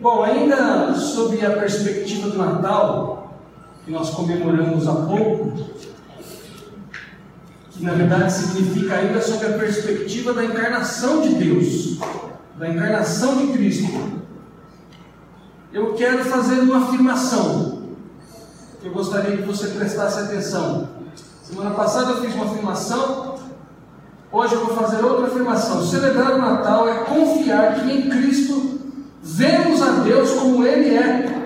Bom, ainda sobre a perspectiva do Natal, que nós comemoramos há pouco, que na verdade significa ainda sobre a perspectiva da encarnação de Deus, da encarnação de Cristo. Eu quero fazer uma afirmação que eu gostaria que você prestasse atenção. Semana passada eu fiz uma afirmação, hoje eu vou fazer outra afirmação. Celebrar o Natal é confiar que em Cristo vemos a Deus como Ele é.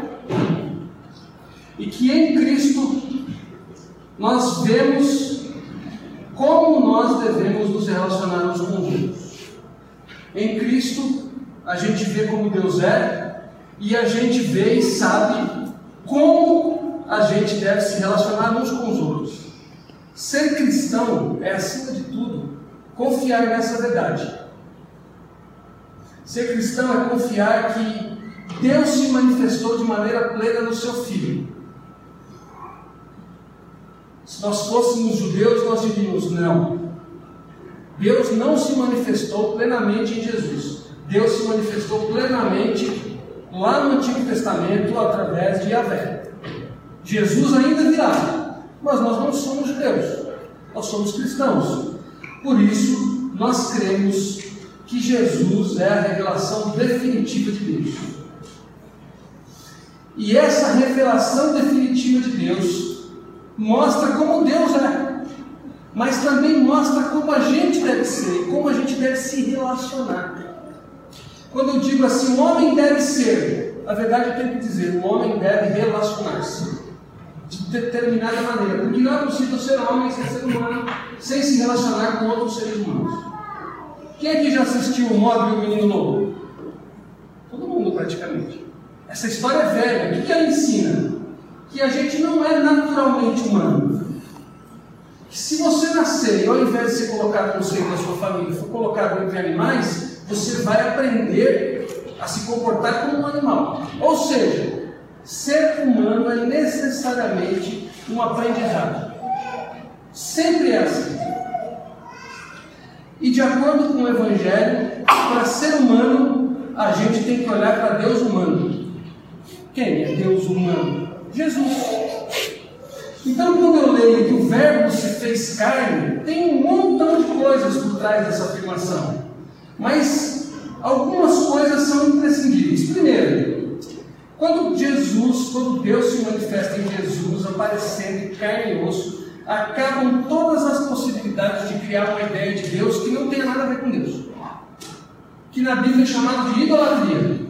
E que em Cristo nós vemos como nós devemos nos relacionar uns com os outros. Em Cristo a gente vê como Deus é e a gente vê e sabe como a gente deve se relacionar uns com os outros. Ser cristão é, acima de tudo, confiar nessa verdade. Ser cristão é confiar que Deus se manifestou de maneira plena no seu Filho. Se nós fôssemos judeus, nós diríamos: não. Deus não se manifestou plenamente em Jesus. Deus se manifestou plenamente lá no Antigo Testamento através de Yahvé. Jesus ainda virá, mas nós não somos judeus, nós somos cristãos. Por isso, nós cremos que Jesus é a revelação definitiva de Deus. E essa revelação definitiva de Deus mostra como Deus é, mas também mostra como a gente deve ser, como a gente deve se relacionar. Quando eu digo assim, o homem deve ser, na verdade eu tenho que dizer, o homem deve relacionar-se de determinada maneira, porque não é possível ser homem, ser ser humano, sem se relacionar com outros seres humanos. Quem aqui já assistiu o Mob e o Menino Lobo? Todo mundo praticamente. Essa história é velha. O que ela ensina? Que a gente não é naturalmente humano. Que se você nascer e ao invés de ser colocado no seio da sua família, for colocado entre animais, você vai aprender a se comportar como um animal. Ou seja, ser humano é necessariamente um aprendizado. Sempre é assim. E de acordo com o Evangelho, para ser humano, a gente tem que olhar para Deus humano. Quem é Deus humano? Jesus. Então, quando eu leio que o Verbo se fez carne, tem um montão de coisas por trás dessa afirmação. Mas algumas coisas são imprescindíveis. Primeiro, quando Jesus, quando Deus se manifesta em Jesus, aparecendo em carne e osso, acabam todas as possibilidades de criar uma ideia de Deus que não tenha nada a ver com Deus. Que na Bíblia é chamado de idolatria.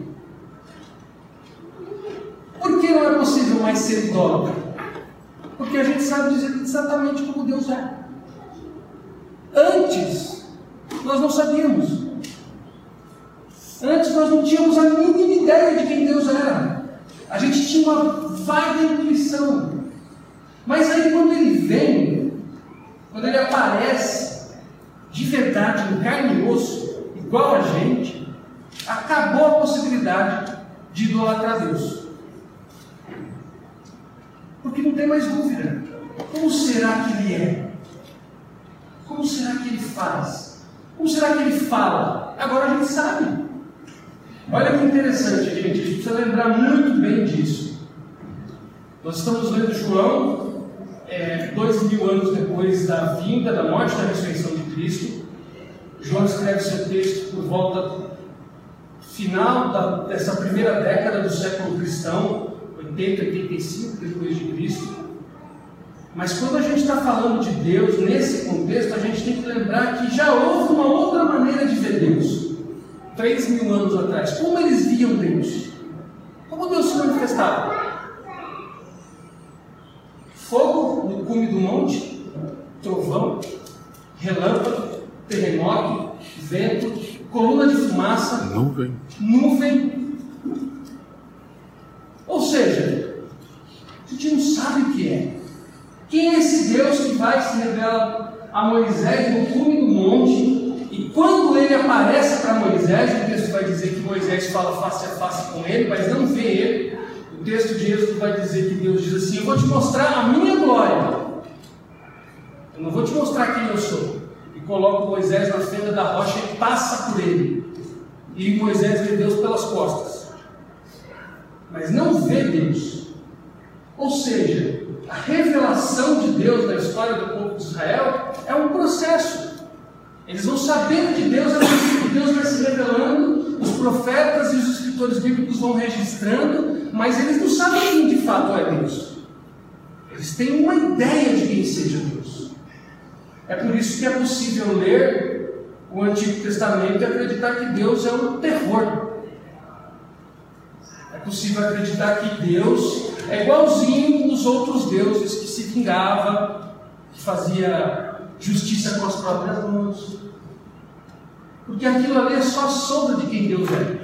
Por que não é possível mais ser idólatra? Porque a gente sabe dizer exatamente como Deus é. Antes, nós não sabíamos. Antes nós não tínhamos a mínima ideia de quem Deus era. A gente tinha uma vaga intuição. Mas aí quando ele vem, quando ele aparece de verdade, em carne e osso, igual a gente, acabou a possibilidade de idolatrar Deus. Porque não tem mais dúvida. Como será que ele é? Como será que ele faz? Como será que ele fala? Agora a gente sabe. Olha que interessante, gente. A gente precisa lembrar muito bem disso. Nós estamos lendo João, é, dois mil anos depois da vinda, da morte da ressurreição de Cristo. João escreve seu texto por volta final da, dessa primeira década do século cristão, 80, 85 depois de Cristo. Mas quando a gente está falando de Deus nesse contexto, a gente tem que lembrar que já houve uma outra maneira de ver Deus. Três mil anos atrás. Como eles viam Deus? Como Deus se manifestava? Fogo no cume do monte, trovão, relâmpago, terremoto, vento, coluna de fumaça, nuvem. nuvem. Ou seja, a gente não sabe o que é. Quem é esse Deus que vai se revelar a Moisés no cume do monte? E quando ele aparece para Moisés, o texto vai dizer que Moisés fala face a face com ele, mas não vê ele. O texto de Êxodo vai dizer que Deus diz assim: Eu vou te mostrar a minha glória. Eu não vou te mostrar quem eu sou. E coloca Moisés na fenda da rocha e passa por ele. E Moisés vê Deus pelas costas. mas não vê Deus. Ou seja, a revelação de Deus na história do povo de Israel é um processo. Eles vão sabendo de Deus, que Deus vai se revelando, os profetas e os escritores bíblicos vão registrando, mas eles não sabem quem de fato é Deus. Eles têm uma ideia de quem seja Deus. É por isso que é possível ler o Antigo Testamento e acreditar que Deus é um terror. É possível acreditar que Deus é igualzinho dos outros deuses que se vingava, que fazia justiça com as próprias mãos. Porque aquilo ali é só sombra de quem Deus é.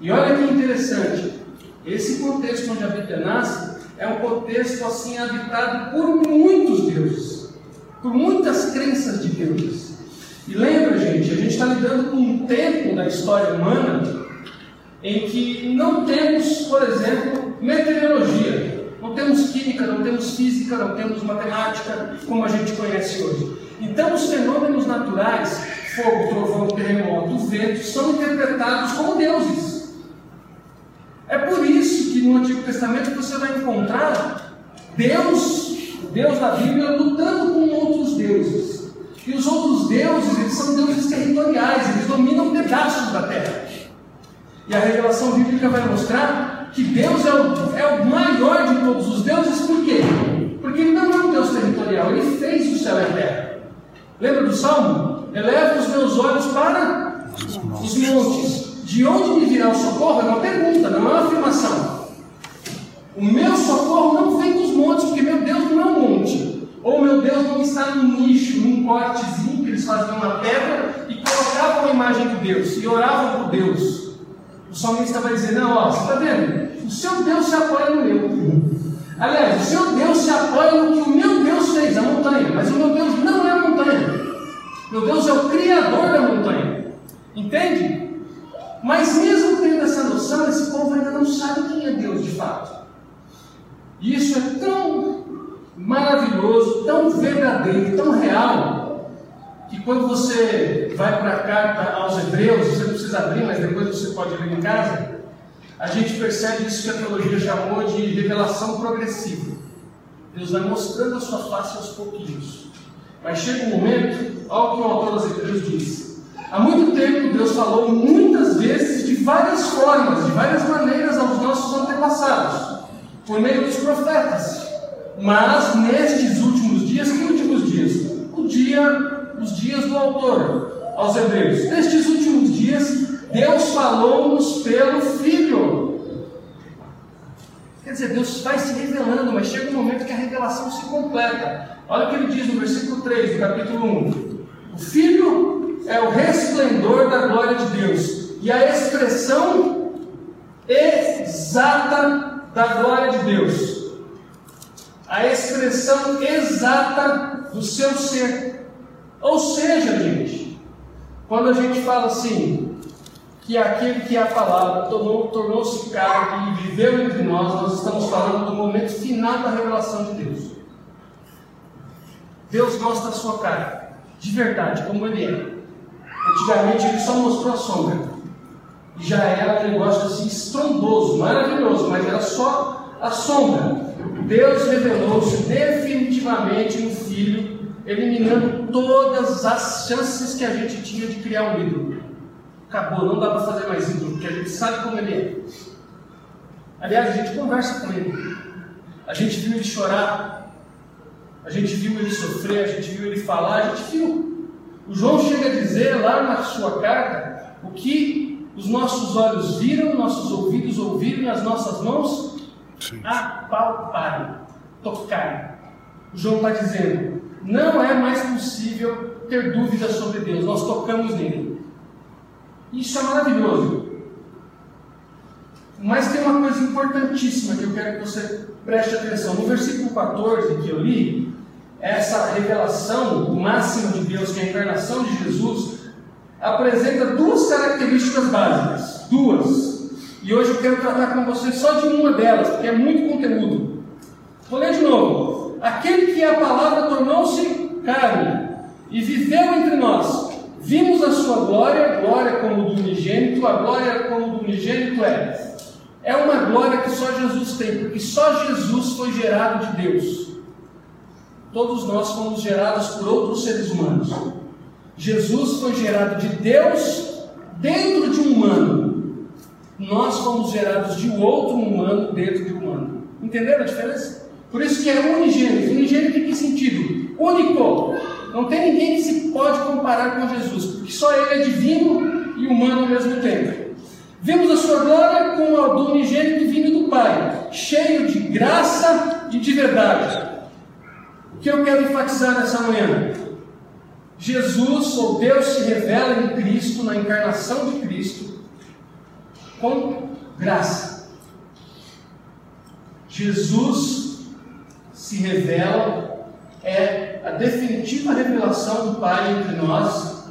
E olha que interessante, esse contexto onde a Bíblia nasce é um contexto assim habitado por muitos deuses, por muitas crenças de deuses. E lembra, gente, a gente está lidando com um tempo da história humana em que não temos, por exemplo, meteorologia, não temos química, não temos física, não temos matemática, como a gente conhece hoje. Então, os fenômenos naturais, fogo, trovão, terremoto, vento, são interpretados como deuses. É por isso que no Antigo Testamento você vai encontrar Deus, Deus da Bíblia, lutando com outros deuses. E os outros deuses, eles são deuses territoriais, eles dominam pedaços da terra. E a revelação bíblica vai mostrar que Deus é o, é o maior de todos os deuses, por quê? Porque ele não é um Deus territorial, ele fez o céu e a terra. Lembra do Salmo? Eleva os meus olhos para os montes. De onde me virá o socorro? É uma pergunta, não é uma afirmação. O meu socorro não vem dos montes, porque meu Deus não é um monte. Ou meu Deus não está num nicho, num cortezinho que eles faziam na pedra e colocavam a imagem de Deus e oravam por Deus. O salmista vai dizer: Não, ó, você está vendo? O seu Deus se apoia no meu. Aliás, o seu Deus se apoia no que o meu Deus fez, a montanha. Mas o meu Deus não é a montanha. Meu Deus é o Criador da montanha. Entende? Mas mesmo tendo essa noção, esse povo ainda não sabe quem é Deus de fato. E isso é tão maravilhoso, tão verdadeiro, tão real, que quando você vai para a carta aos Hebreus, você não precisa abrir, mas depois você pode ler em casa, a gente percebe isso que a teologia chamou de revelação progressiva. Deus vai mostrando a sua face aos pouquinhos. Mas chega um momento, olha o que o autor das Hebreus diz. Há muito tempo Deus falou muitas vezes de várias formas, de várias maneiras aos nossos antepassados, por meio dos profetas. Mas nestes últimos dias, que últimos dias? O dia os dias do autor aos Hebreus. Nestes últimos dias, Deus falou-nos pelo Filho. Quer dizer, Deus vai se revelando, mas chega um momento que a revelação se completa. Olha o que ele diz no versículo 3 do capítulo 1. O Filho é o resplendor da glória de Deus e a expressão exata da glória de Deus. A expressão exata do seu ser. Ou seja, gente, quando a gente fala assim, que aquele que é a palavra tornou-se carne e viveu entre nós, nós estamos falando do momento final da revelação de Deus. Deus mostra a sua cara, de verdade, como ele é. Antigamente ele só mostrou a sombra. E já era um negócio assim estrondoso, maravilhoso, mas era só a sombra. Deus revelou-se definitivamente no Filho eliminando todas as chances que a gente tinha de criar um ídolo. Acabou, não dá para fazer mais ídolo, porque a gente sabe como ele é. Aliás, a gente conversa com ele. A gente viu ele chorar, a gente viu ele sofrer, a gente viu ele falar, a gente viu. O João chega a dizer lá na sua carta o que os nossos olhos viram, nossos ouvidos ouviram e as nossas mãos apalparam, tocaram. O João está dizendo: não é mais possível ter dúvidas sobre Deus, nós tocamos nele. Isso é maravilhoso. Mas tem uma coisa importantíssima que eu quero que você preste atenção. No versículo 14 que eu li, essa revelação máxima de Deus, que é a encarnação de Jesus, apresenta duas características básicas. Duas. E hoje eu quero tratar com você só de uma delas, porque é muito conteúdo. Vou ler de novo. Aquele que a palavra tornou-se carne e viveu entre nós. Vimos a sua glória, glória como do unigênito, a glória como do unigênito é. É uma glória que só Jesus tem, porque só Jesus foi gerado de Deus. Todos nós fomos gerados por outros seres humanos. Jesus foi gerado de Deus dentro de um humano. Nós fomos gerados de outro humano dentro de um humano. Entenderam a diferença? Por isso que é unigênito. Unigênito em que sentido? Único. Não tem ninguém que se pode comparar com Jesus, porque só ele é divino e humano ao mesmo tempo. Vimos a sua glória com a do unigênito vindo do Pai, cheio de graça e de verdade. O que eu quero enfatizar nessa manhã? Jesus, ou Deus, se revela em Cristo, na encarnação de Cristo, com graça. Jesus se revela, é a definitiva revelação do Pai entre nós,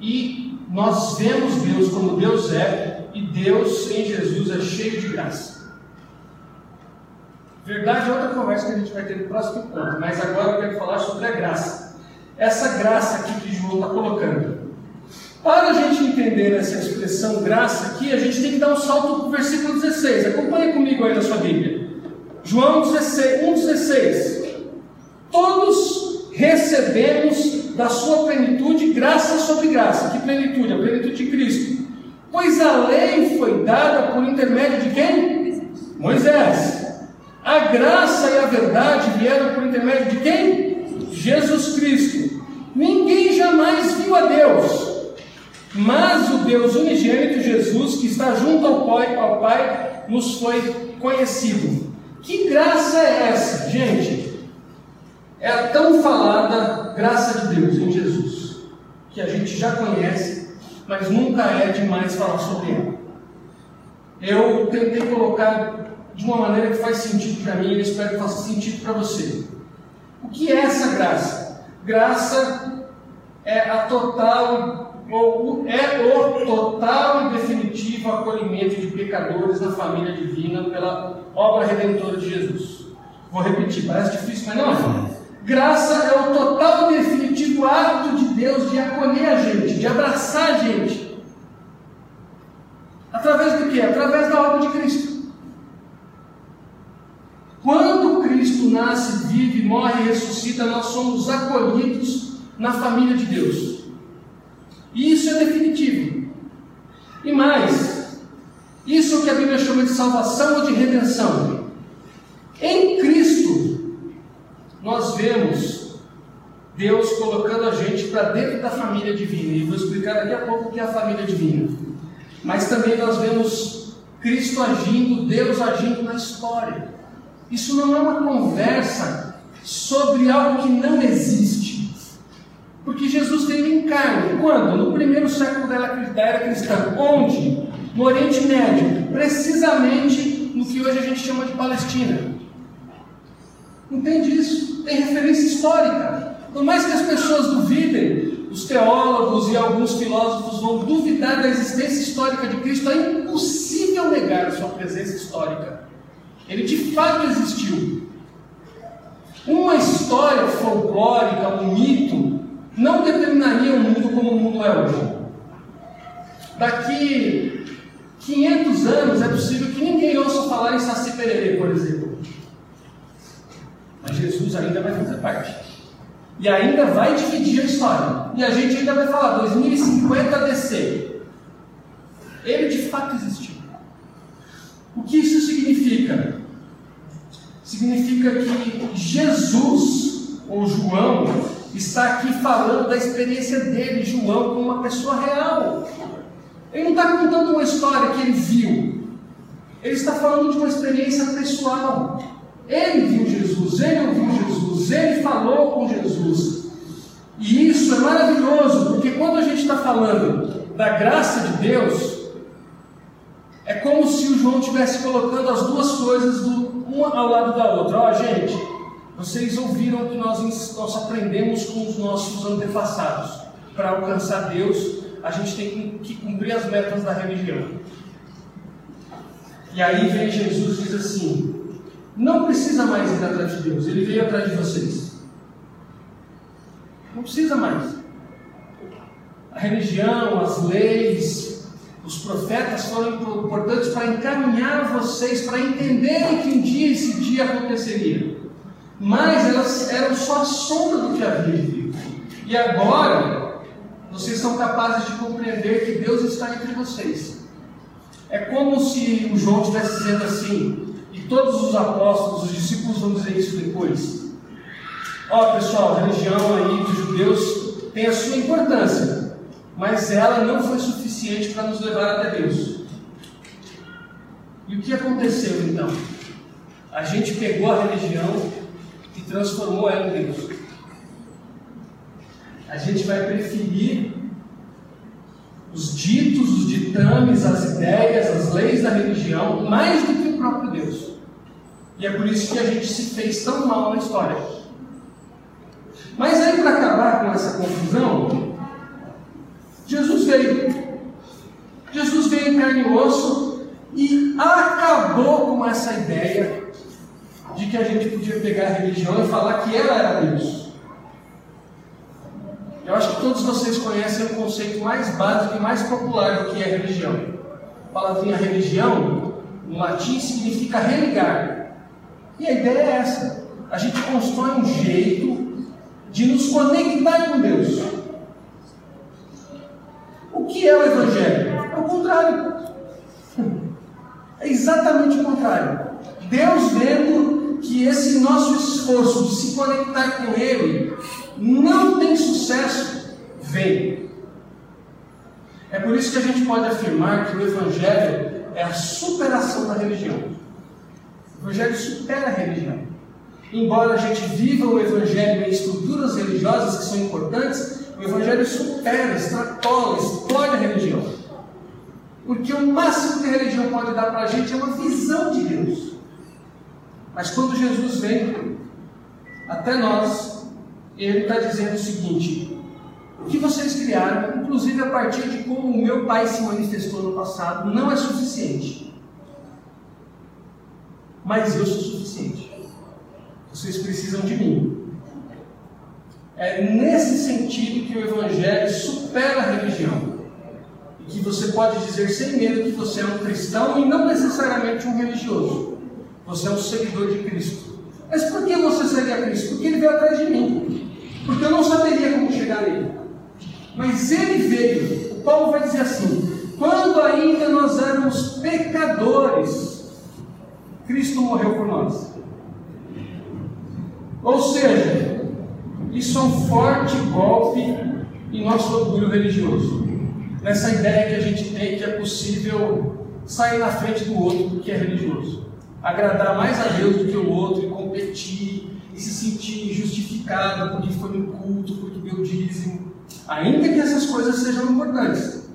e nós vemos Deus como Deus é, e Deus em Jesus é cheio de graça. Verdade é outra conversa que a gente vai ter no próximo encontro, mas agora eu quero falar sobre a graça. Essa graça aqui que João está colocando. Para a gente entender essa expressão graça aqui, a gente tem que dar um salto para o versículo 16. Acompanhe comigo aí na sua Bíblia. João 16, 1,16. Todos recebemos da sua plenitude graça sobre graça. Que plenitude? A plenitude de Cristo. Pois a lei foi dada por intermédio de quem? Moisés. A graça e a verdade vieram por intermédio de quem? Jesus Cristo. Ninguém jamais viu a Deus. Mas o Deus unigênito Jesus, que está junto ao Pai, ao Pai, nos foi conhecido. Que graça é essa, gente? É a tão falada graça de Deus em Jesus, que a gente já conhece, mas nunca é demais falar sobre ela. Eu tentei colocar de uma maneira que faz sentido para mim e espero que faça sentido para você. O que é essa graça? Graça é a total ou é o total e definitivo acolhimento de pecadores na família divina pela obra redentora de Jesus. Vou repetir, parece difícil, mas não é. Graça é o total e definitivo ato de Deus de acolher a gente, de abraçar a gente. Através do que? Através da obra de Cristo. Quando Cristo nasce, vive, morre e ressuscita, nós somos acolhidos na família de Deus. E isso é definitivo. E mais, isso é o que a Bíblia chama de salvação ou de redenção. Em Cristo, nós vemos Deus colocando a gente para dentro da família divina. E vou explicar daqui a pouco o que é a família divina. Mas também nós vemos Cristo agindo, Deus agindo na história. Isso não é uma conversa sobre algo que não existe. Porque Jesus veio em carne. Quando? No primeiro século da era cristã. Onde? No Oriente Médio. Precisamente no que hoje a gente chama de Palestina. Entende isso? Tem referência histórica. Por mais que as pessoas duvidem, os teólogos e alguns filósofos vão duvidar da existência histórica de Cristo, é impossível negar a sua presença histórica. Ele de fato existiu. Uma história folclórica, um mito, não determinaria o mundo como o mundo é hoje. Daqui 500 anos é possível que ninguém ouça falar em Saci Pererê, por exemplo. Mas Jesus ainda vai fazer parte. E ainda vai dividir a história. E a gente ainda vai falar 2050 DC. Ele de fato existiu. O que isso significa? Significa que Jesus, ou João, está aqui falando da experiência dele, João, como uma pessoa real. Ele não está contando uma história que ele viu. Ele está falando de uma experiência pessoal. Ele viu Jesus, ele ouviu Jesus, ele falou com Jesus. E isso é maravilhoso, porque quando a gente está falando da graça de Deus, é como se o João estivesse colocando as duas coisas do, uma ao lado da outra. Ó, gente, vocês ouviram que nós, nós aprendemos com os nossos antepassados. Para alcançar Deus, a gente tem que cumprir as metas da religião. E aí vem Jesus e diz assim: não precisa mais ir atrás de Deus, ele veio atrás de vocês. Não precisa mais. A religião, as leis, Os profetas foram importantes para encaminhar vocês para entenderem que um dia esse dia aconteceria. Mas elas eram só a sombra do que havia vir. E agora, vocês são capazes de compreender que Deus está entre vocês. É como se o João estivesse dizendo assim, e todos os apóstolos, os discípulos vão dizer isso depois. Ó oh, pessoal, a religião aí dos judeus tem a sua importância, mas ela não foi suficiente para nos levar até Deus. E o que aconteceu então? A gente pegou a religião e transformou ela em Deus. A gente vai preferir os ditos, os ditames, as ideias, as leis da religião mais do que o próprio Deus. E é por isso que a gente se fez tão mal na história. Mas aí, para acabar com essa confusão, Jesus veio. Jesus veio em carne e osso e acabou com essa ideia de que a gente podia pegar a religião e falar que ela era Deus. Eu acho que todos vocês conhecem o conceito mais básico e mais popular do que é religião. A palavrinha religião, no latim, significa religar. E a ideia é essa. A gente constrói um jeito de nos conectar com Deus. Que é o Evangelho? É o contrário. É exatamente o contrário. Deus vendo que esse nosso esforço de se conectar com Ele não tem sucesso, vem. É por isso que a gente pode afirmar que o Evangelho é a superação da religião. O Evangelho supera a religião. Embora a gente viva o Evangelho em estruturas religiosas que são importantes, o Evangelho supera, extrapola, explode a religião. Porque o máximo que a religião pode dar para a gente é uma visão de Deus. Mas quando Jesus vem até nós, ele está dizendo o seguinte: o que vocês criaram, inclusive a partir de como o meu pai se manifestou no passado, não é suficiente. Mas eu sou suficiente. Vocês precisam de mim. É nesse sentido que o Evangelho supera a religião. E que você pode dizer sem medo que você é um cristão e não necessariamente um religioso. Você é um seguidor de Cristo. Mas por que você seria Cristo? Porque ele veio atrás de mim. Porque eu não saberia como chegar nele. Mas ele veio. O Paulo vai dizer assim: quando ainda nós éramos pecadores, Cristo morreu por nós. Ou seja, isso é um forte golpe em nosso orgulho religioso. Nessa ideia que a gente tem que é possível sair na frente do outro porque é religioso. Agradar mais a Deus do que o outro e competir e se sentir justificado porque foi no culto, porque deu dízimo. Ainda que essas coisas sejam importantes.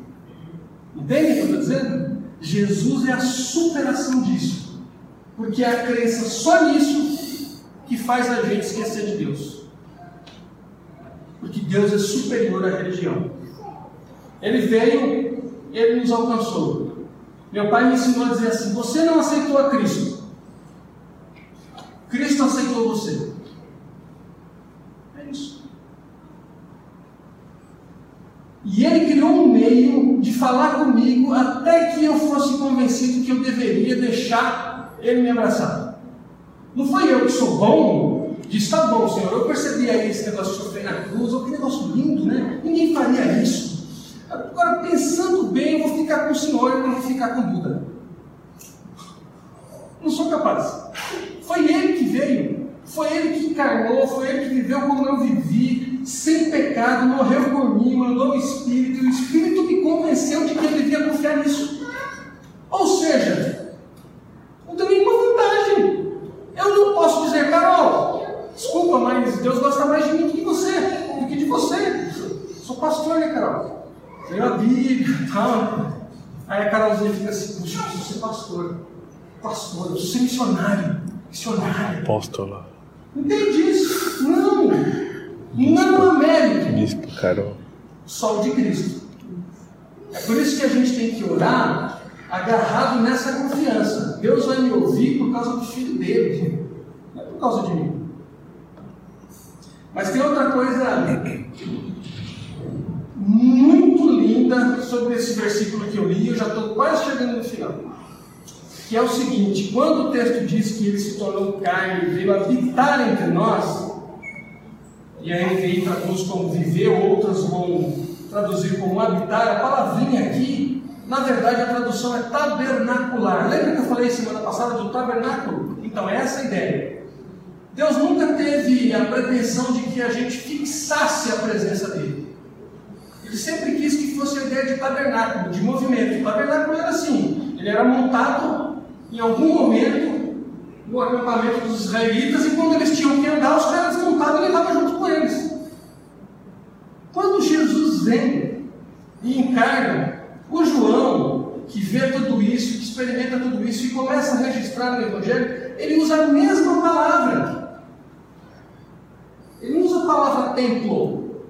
Entende o que eu estou dizendo? Jesus é a superação disso. Porque é a crença só nisso que faz a gente esquecer de Deus. Porque Deus é superior à religião. Ele veio, ele nos alcançou. Meu pai me ensinou a dizer assim: Você não aceitou a Cristo. Cristo aceitou você. É isso. E ele criou um meio de falar comigo até que eu fosse convencido que eu deveria deixar ele me abraçar. Não foi eu que sou bom, disse, tá bom, Senhor, eu percebi aí esse negócio de sofrer na cruz, oh, que negócio lindo, né? Ninguém faria isso. Agora, pensando bem, eu vou ficar com o Senhor e não vou ficar com Buda. Não sou capaz. Foi ele que veio, foi ele que encarnou, foi ele que viveu como eu vivi, sem pecado, morreu por mim, mandou o Espírito, e o Espírito me convenceu de que eu devia confiar nisso. Ou seja, não tem nenhuma vantagem. Eu não posso dizer, Carol, desculpa, mas Deus gosta mais de mim do que você, do que de você. Sou pastor, né, Carol? Tenho a Bíblia e tal. Aí a Carolzinha fica assim, puxa, eu preciso ser pastor. Pastor, eu preciso ser missionário missionário. Apóstolo. Entende isso? Não. Não há mérito. Bispo Carol. Só o de Cristo. É por isso que a gente tem que orar agarrado nessa confiança. Deus vai me ouvir por causa do filho dele, não é por causa de mim. Mas tem outra coisa muito ainda sobre esse versículo que eu li, eu já estou quase chegando no final. Que é o seguinte: quando o texto diz que ele se tornou carne e veio habitar entre nós, e aí veio traduz como viver, outras vão traduzir como habitar, a palavrinha aqui, na verdade a tradução é tabernacular. Lembra que eu falei semana passada do tabernáculo? Então, é essa a ideia. Deus nunca teve a pretensão de que a gente fixasse a presença dele. Ele sempre quis que fosse a ideia de tabernáculo, de movimento. O tabernáculo era assim: ele era montado em algum momento no acampamento dos israelitas, e quando eles tinham que andar, os caras desmontavam e levavam junto com eles. Quando Jesus vem e encarna, o João, que vê tudo isso, que experimenta tudo isso e começa a registrar no Evangelho, ele usa a mesma palavra. Ele usa a palavra templo,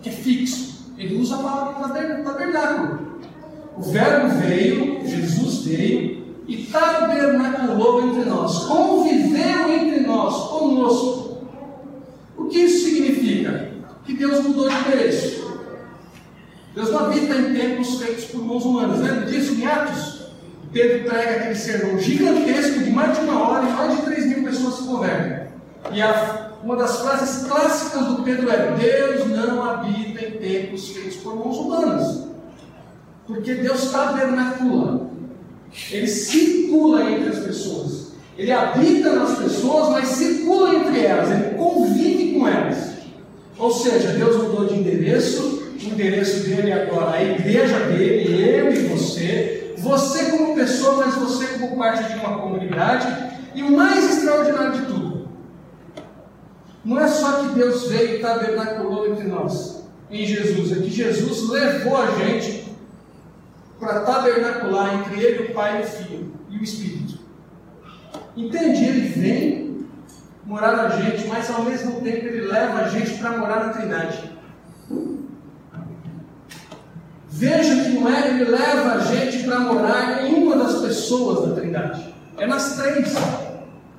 que é fixo. Ele usa a palavra tabernáculo. O Verbo veio, Jesus veio e tabernaculou entre nós, conviveu entre nós, conosco. O que isso significa? Que Deus mudou de endereço. Deus não habita em templos feitos por mãos humanas. Lembra disso em Atos? Pedro prega aquele sermão gigantesco de mais de uma hora e mais de 3 mil pessoas se convertem. E a uma das frases clássicas do Pedro é: Deus não habita em templos feitos por mãos humanas. Porque Deus tabernacula. Ele circula entre as pessoas. Ele habita nas pessoas, mas circula entre elas. Ele convive com elas. Ou seja, Deus mudou de endereço. O endereço dele é agora a igreja dele, eu e você. Você como pessoa, mas você como parte de uma comunidade. E o mais extraordinário de tudo, não é só que Deus veio e tabernaculou entre nós, em Jesus, é que Jesus levou a gente para tabernacular entre Ele, o Pai, o Filho e o Espírito. Entende? Ele vem morar na gente, mas ao mesmo tempo Ele leva a gente para morar na Trindade. Veja que não é, Ele leva a gente para morar em uma das pessoas da Trindade. É nas três: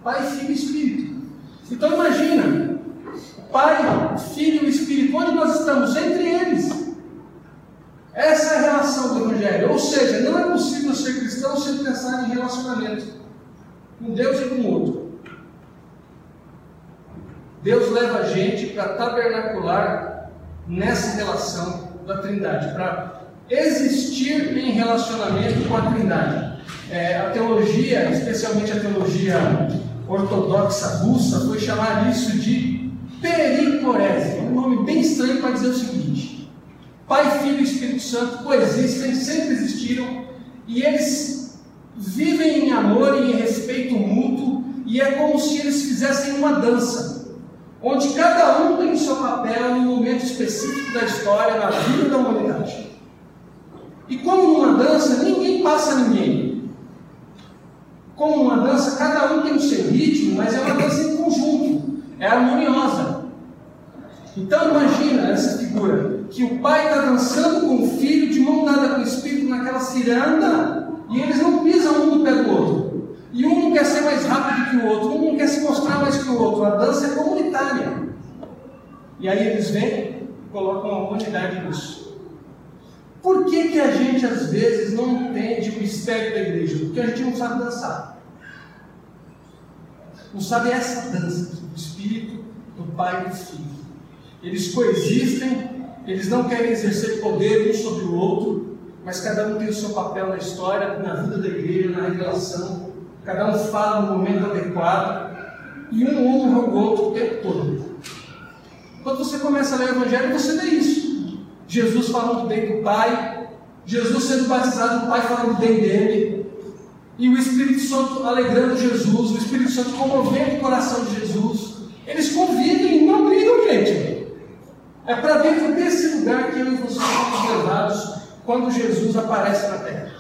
Pai, Filho e Espírito. Então imagina, Pai, Filho e Espírito, onde nós estamos? Entre eles. Essa é a relação do Evangelho. Ou seja, não é possível ser cristão sem pensar em relacionamento com Deus e com o outro. Deus leva a gente para tabernacular nessa relação da Trindade, para existir em relacionamento com a Trindade. É, a teologia, especialmente a teologia ortodoxa russa, foi chamar isso de pericorese, um nome bem estranho para dizer o seguinte: Pai, Filho e Espírito Santo coexistem, sempre existiram, e eles vivem em amor e em respeito mútuo, e é como se eles fizessem uma dança, onde cada um tem o seu papel em um momento específico da história, na vida da humanidade. E como numa dança, ninguém passa ninguém. Como numa dança, cada um tem o seu ritmo, mas é uma dança em conjunto, é harmoniosa. Então imagina essa figura, que o pai está dançando com o filho, de mão dada com o espírito naquela ciranda, e eles não pisam um no pé do outro. E um não quer ser mais rápido que o outro, um não quer se mostrar mais que o outro. A dança é comunitária. E aí eles vêm e colocam a humanidade nisso. Por que, que a gente às vezes não entende o mistério da igreja? Porque a gente não sabe dançar. Não sabe essa dança do Espírito, do Pai e do Filho. Eles coexistem, eles não querem exercer poder um sobre o outro, mas cada um tem o seu papel na história, na vida da igreja, na revelação. Cada um fala no momento adequado e um honra o outro o tempo todo. Quando você começa a ler o Evangelho, você vê isso. Jesus falando bem do Pai, Jesus sendo batizado, o Pai falando bem dele, e o Espírito Santo alegrando Jesus, o Espírito Santo comovendo o coração de Jesus. Eles convivem e não brigam, gente. É para dentro desse lugar que eu e você somos levados quando Jesus aparece na terra.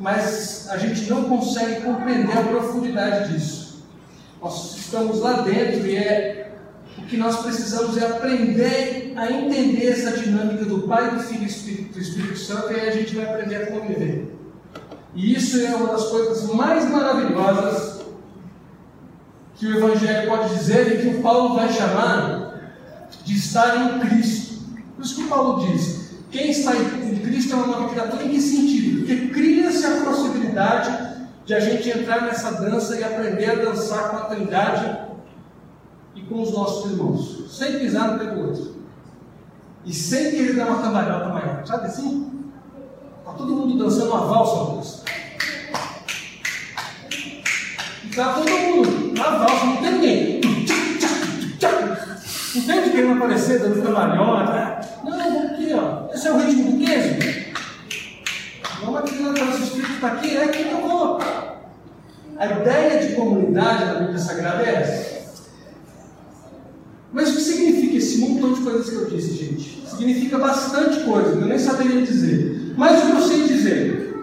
Mas a gente não consegue compreender a profundidade disso. Nós estamos lá dentro e é o que nós precisamos é aprender a entender essa dinâmica do Pai, do Filho e do Espírito, do Espírito Santo, e aí a gente vai aprender a conviver. E isso é uma das coisas mais maravilhosas que o Evangelho pode dizer e que o Paulo vai chamar de estar em Cristo. Por isso que Paulo diz: Quem está em Cristo é uma nova criatura em que sentido? Porque cria-se a possibilidade de a gente entrar nessa dança e aprender a dançar com a Trindade e com os nossos irmãos, sem pisar no pé outro. E sem querer dar uma cambalhota maior, sabe assim? Está todo mundo dançando uma valsa, Deus. Está todo Não de querendo aparecer dando cambalhota. Não, vamos aqui, ó. Esse é o ritmo do queijo. Vamos aqui, o nosso espírito está aqui, é aqui que eu vou. A ideia de comunidade na Bíblia Sagrada é essa. Mas o que significa esse montão de coisas que eu disse, gente? Significa bastante coisa, eu nem saberia dizer. Mas o que eu sei dizer,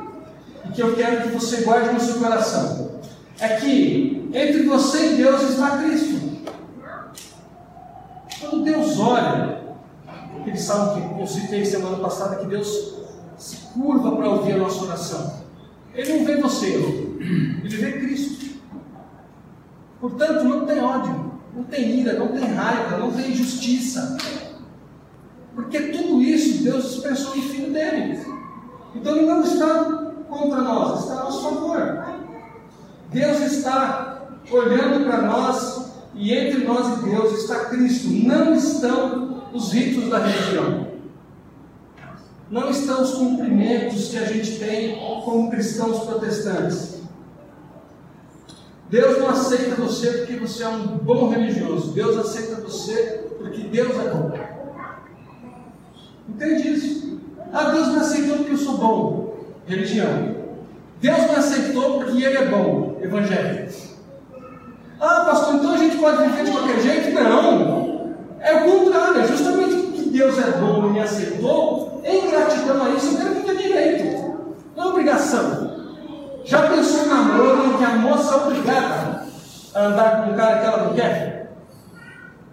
e que eu quero que você guarde no seu coração, é que entre você e Deus está Cristo. Quando Deus olha, aquele salmo que eu citei semana passada, que Deus se curva para ouvir a nossa oração. Ele não vê você, ele vê Cristo. Portanto, não tem ódio, não tem ira, não tem raiva, não tem injustiça. Porque tudo isso Deus expressou no Filho dele. Então ele não está contra nós, está a nosso favor. Deus está olhando para nós e entre nós e Deus está Cristo. Não estão os ritos da religião. Não estão os cumprimentos que a gente tem como cristãos protestantes. Deus não aceita você porque você é um bom religioso. Deus aceita você porque Deus é bom. Entende isso? Ah, Deus me aceitou porque eu sou bom. Religião. Deus me aceitou porque Ele é bom. Evangelho. Ah, pastor, então a gente pode viver de qualquer jeito? Não. É o contrário. É justamente porque Deus é bom e me aceitou. Em gratidão a isso, eu quero viver direito. Não é obrigação. Já pensou em namoro em que a moça é obrigada a andar com um cara que ela não quer?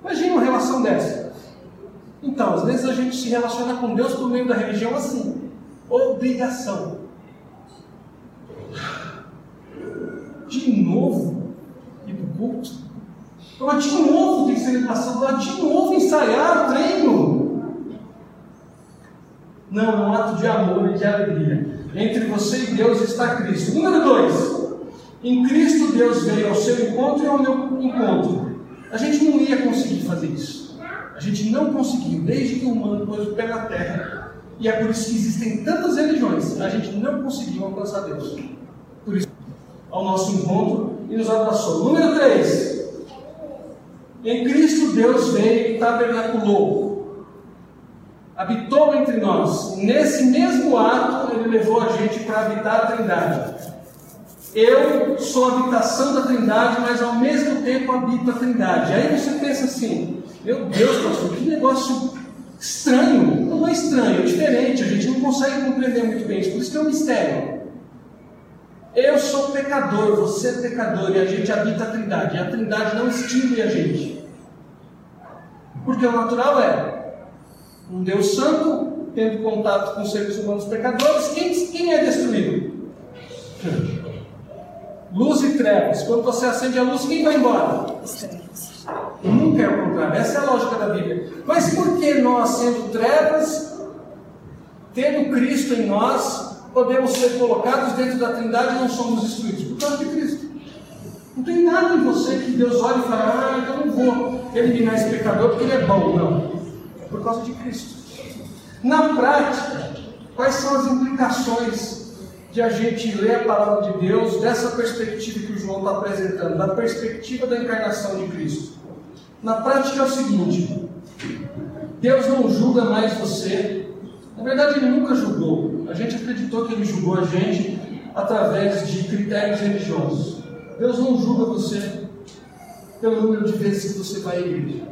Imagina uma relação dessa. Então, às vezes a gente se relaciona com Deus por meio da religião assim. Obrigação. De novo, culto. Então, de novo tem que ser celebração, de novo ensaiar o treino. Não, é um ato de amor e de alegria. Entre você e Deus está Cristo. Número dois. Em Cristo Deus veio ao seu encontro e ao meu encontro. A gente não ia conseguir fazer isso. A gente não conseguiu, desde que o humano pôs o pé na terra. E é por isso que existem tantas religiões. A gente não conseguiu alcançar Deus. Por isso, ao nosso encontro e nos abraçou. Número 3. Em Cristo Deus veio e tabernaculou. Habitou entre nós. Nesse mesmo ato, Ele levou a gente para habitar a Trindade. Eu sou a habitação da Trindade, mas ao mesmo tempo habito a Trindade. Aí você pensa assim: meu Deus, pastor, que negócio estranho. Não é estranho, é diferente. A gente não consegue compreender muito bem isso. Por isso que é um mistério. Eu sou pecador, você é pecador e a gente habita a Trindade. E a Trindade não estimule a gente. Porque o natural é um Deus santo tendo contato com seres humanos pecadores. Quem, quem é destruído? Luz e trevas. Quando você acende a luz, quem vai embora? Nunca é o contrário. Essa é a lógica da Bíblia. Mas por que nós, sendo trevas, tendo Cristo em nós, podemos ser colocados dentro da Trindade e não somos destruídos? Por causa de Cristo. Não tem nada em você que Deus olhe e fale, ah, então não vou eliminar esse pecador porque ele é bom. Não. É por causa de Cristo. Na prática, quais são as implicações de a gente ler a palavra de Deus dessa perspectiva que o João está apresentando, da perspectiva da encarnação de Cristo? Na prática é o seguinte: Deus não julga mais você. Na verdade, Ele nunca julgou. A gente acreditou que Ele julgou a gente através de critérios religiosos. Deus não julga você pelo número de vezes que você vai à igreja.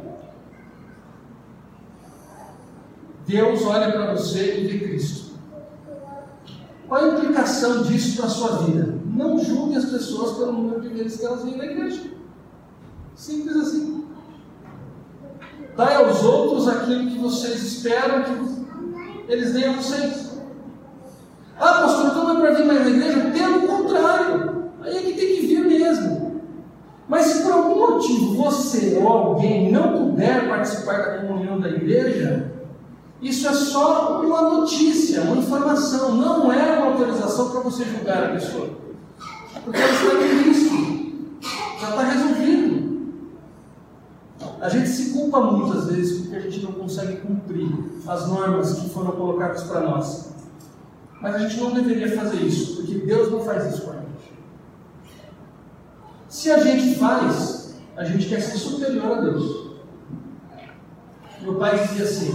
Deus olha para você e vê Cristo. Qual a implicação disso para a sua vida? Não julgue as pessoas pelo número de vezes que elas vêm na igreja. Simples assim. Dai aos outros aquilo que vocês esperam que eles deem a vocês. Ah, pastor, então não é para vir mais na igreja? Pelo contrário. Aí é que tem que vir mesmo. Mas se por algum motivo você ou alguém não puder participar da comunhão da igreja, Isso é só uma notícia, uma informação, não é uma autorização para você julgar a pessoa. Porque ela está em Cristo, já está resolvido. A gente se culpa muitas vezes porque a gente não consegue cumprir as normas que foram colocadas para nós. Mas a gente não deveria fazer isso, porque Deus não faz isso com a gente. Se a gente faz, a gente quer ser superior a Deus. Meu pai dizia assim: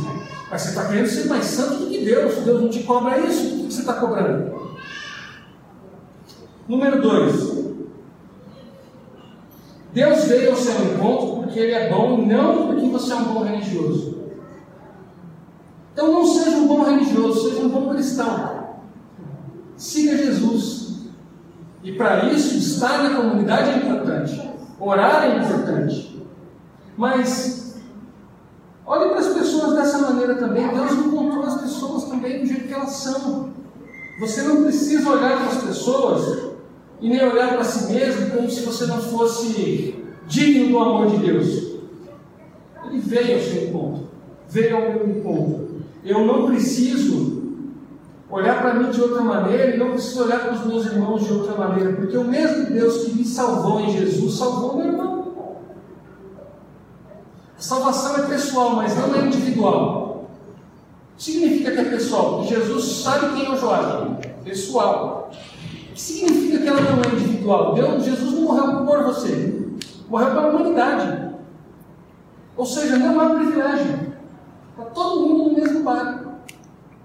Mas você está querendo ser mais santo do que Deus, Deus não te cobra isso, o que você está cobrando? Número 2. Deus veio ao seu encontro porque Ele é bom, não porque você é um bom religioso. Então não seja um bom religioso, seja um bom cristão. Siga Jesus. E para isso, estar na comunidade é importante. Orar é importante. Mas olhe para as pessoas dessa maneira também. Deus encontrou as pessoas também do jeito que elas são. Você não precisa olhar para as pessoas e nem olhar para si mesmo como se você não fosse digno do amor de Deus. Ele veio ao seu encontro, veio ao meu encontro. Eu não preciso olhar para mim de outra maneira e não preciso olhar para os meus irmãos de outra maneira, porque o mesmo Deus que me salvou em Jesus salvou meu irmão. A salvação é pessoal, mas não é individual. Significa que é pessoal, porque Jesus sabe quem é o Joaquim. Pessoal que significa que ela não é individual? Deus, Jesus não morreu por você, morreu pela humanidade. Ou seja, não é um privilégio. Está todo mundo no mesmo barco.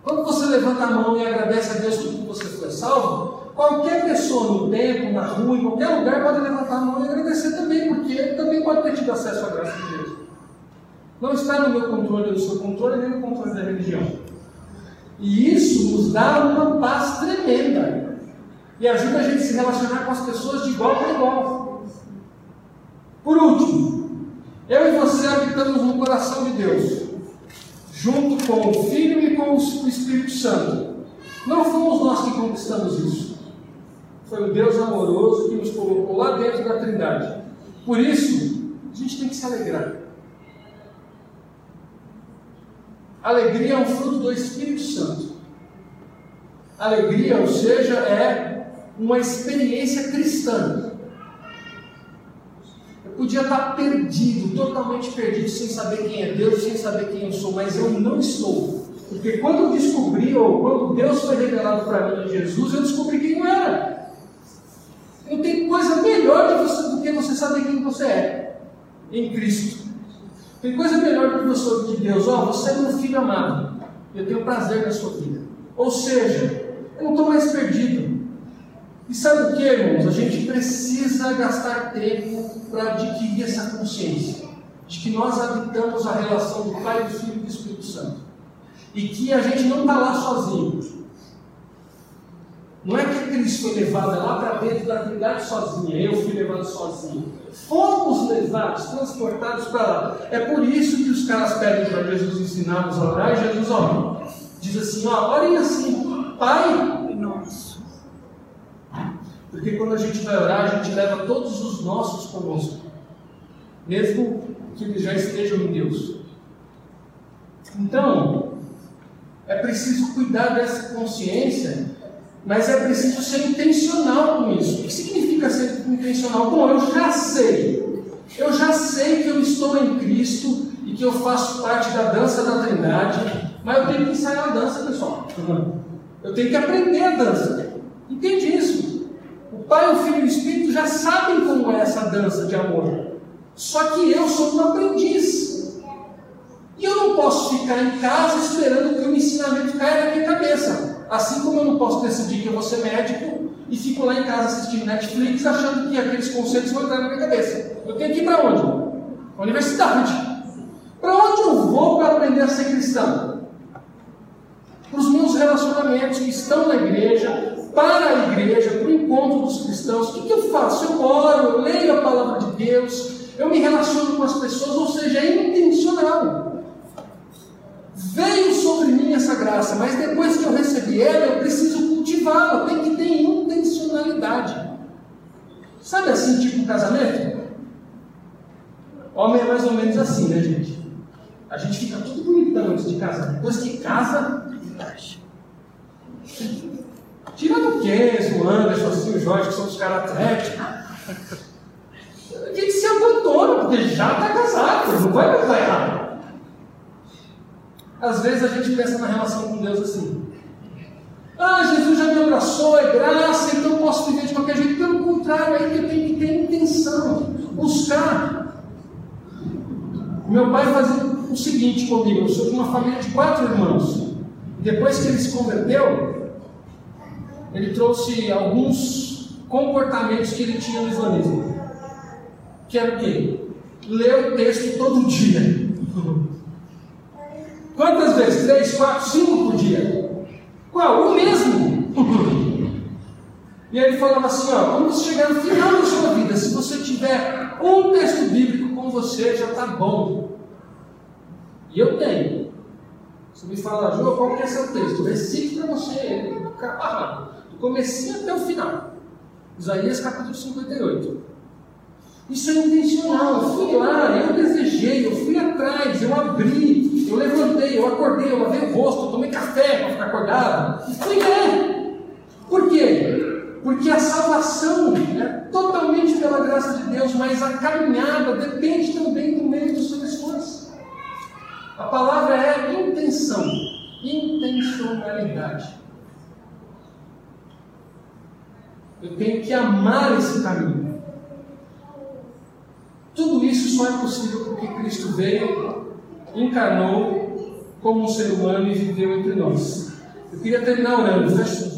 Quando você levanta a mão e agradece a Deus por que você foi salvo, qualquer pessoa no templo, na rua, em qualquer lugar pode levantar a mão e agradecer também, porque ele também pode ter tido acesso à graça de Deus. Não está no meu controle, no seu controle, nem no controle da religião. E isso nos dá uma paz tremenda e ajuda a gente a se relacionar com as pessoas de igual para igual. Por último, eu e você habitamos no coração de Deus, junto com o Filho e com o Espírito Santo. Não fomos nós que conquistamos isso. Foi o Deus amoroso que nos colocou lá dentro da Trindade. Por isso, a gente tem que se alegrar. Alegria é um fruto do Espírito Santo. Alegria, ou seja, é uma experiência cristã. Podia estar perdido, totalmente perdido, sem saber quem é Deus, sem saber quem eu sou, mas eu não estou. Porque quando eu descobri, ou quando Deus foi revelado para mim em Jesus, eu descobri quem eu era. Não tem coisa melhor você, do que você saber quem você é em Cristo. Tem coisa melhor do que você ouvir de Deus, ó, oh, você é meu filho amado, eu tenho prazer na sua vida. Ou seja, eu não estou mais perdido. E sabe o que, irmãos? A gente precisa gastar tempo para adquirir essa consciência de que nós habitamos a relação do Pai, do Filho e do Espírito Santo. E que a gente não está lá sozinho. Não é que Cristo foi levado lá para dentro da Trindade sozinha, eu fui levado sozinho. Fomos levados, transportados para lá. É por isso que os caras pedem para Jesus ensinar-nos a orar, e Jesus ó, diz assim: ó, orem assim, Pai porque quando a gente vai orar, a gente leva todos os nossos conosco, mesmo que eles já estejam em Deus. Então, é preciso cuidar dessa consciência, mas é preciso ser intencional com isso. O que significa ser intencional? Bom, eu já sei. Eu já sei que eu estou em Cristo e que eu faço parte da dança da Trindade, mas eu tenho que ensaiar a dança, pessoal. Eu tenho que aprender a dança. Entende isso? Pai, o Filho e o Espírito já sabem como é essa dança de amor. Só que eu sou um aprendiz. E eu não posso ficar em casa esperando que o ensinamento caia na minha cabeça. Assim como eu não posso decidir que eu vou ser médico e fico lá em casa assistindo Netflix achando que aqueles conceitos vão entrar na minha cabeça. Eu tenho que ir para onde? Para universidade. Para onde eu vou para aprender a ser cristão? Para os meus relacionamentos que estão na igreja, para a igreja, para o encontro dos cristãos, o que, que eu faço? Eu oro, eu leio a palavra de Deus, eu me relaciono com as pessoas, ou seja, é intencional. Veio sobre mim essa graça, mas depois que eu recebi ela, eu preciso cultivá-la, tem que ter intencionalidade. Sabe assim, tipo um casamento? Homem é mais ou menos assim, né, gente? A gente fica tudo bonitão antes de casar. Depois que casa, Tirando o Kenzo, o Anderson, assim, o Jorge, que são os caras atléticos. Gente se abandona, porque já está casado, não vai mais errado. Às vezes a gente pensa na relação com Deus assim. Ah, Jesus já me abraçou, é graça, então eu posso viver de qualquer jeito. Pelo contrário, é aí que eu tenho que ter intenção, buscar. Meu pai fazia o seguinte comigo: eu sou de uma família de quatro irmãos. Depois que ele se converteu, ele trouxe alguns comportamentos que ele tinha no islamismo. Que era o quê? Ler o texto todo dia. Quantas vezes? Três, quatro, cinco por dia. Qual? O mesmo. E ele falava assim: ó, quando chegar no final da sua vida, se você tiver um texto bíblico com você, já está bom. E eu tenho. Você me fala, João, qual que é seu texto? Recite para você, do comecinho até o final. Isaías capítulo 58. Isso é intencional. Eu fui lá, eu desejei, eu fui atrás, eu abri, eu levantei, eu acordei, eu lavei o rosto, eu tomei café para ficar acordado. Fui ler. Por quê? Porque a salvação é totalmente pela graça de Deus, mas a caminhada depende também do meio dos seus esforços. A palavra é intenção, intencionalidade. Eu tenho que amar esse caminho. Tudo isso só é possível porque Cristo veio, encarnou como um ser humano e viveu entre nós. Eu queria terminar orando. Feche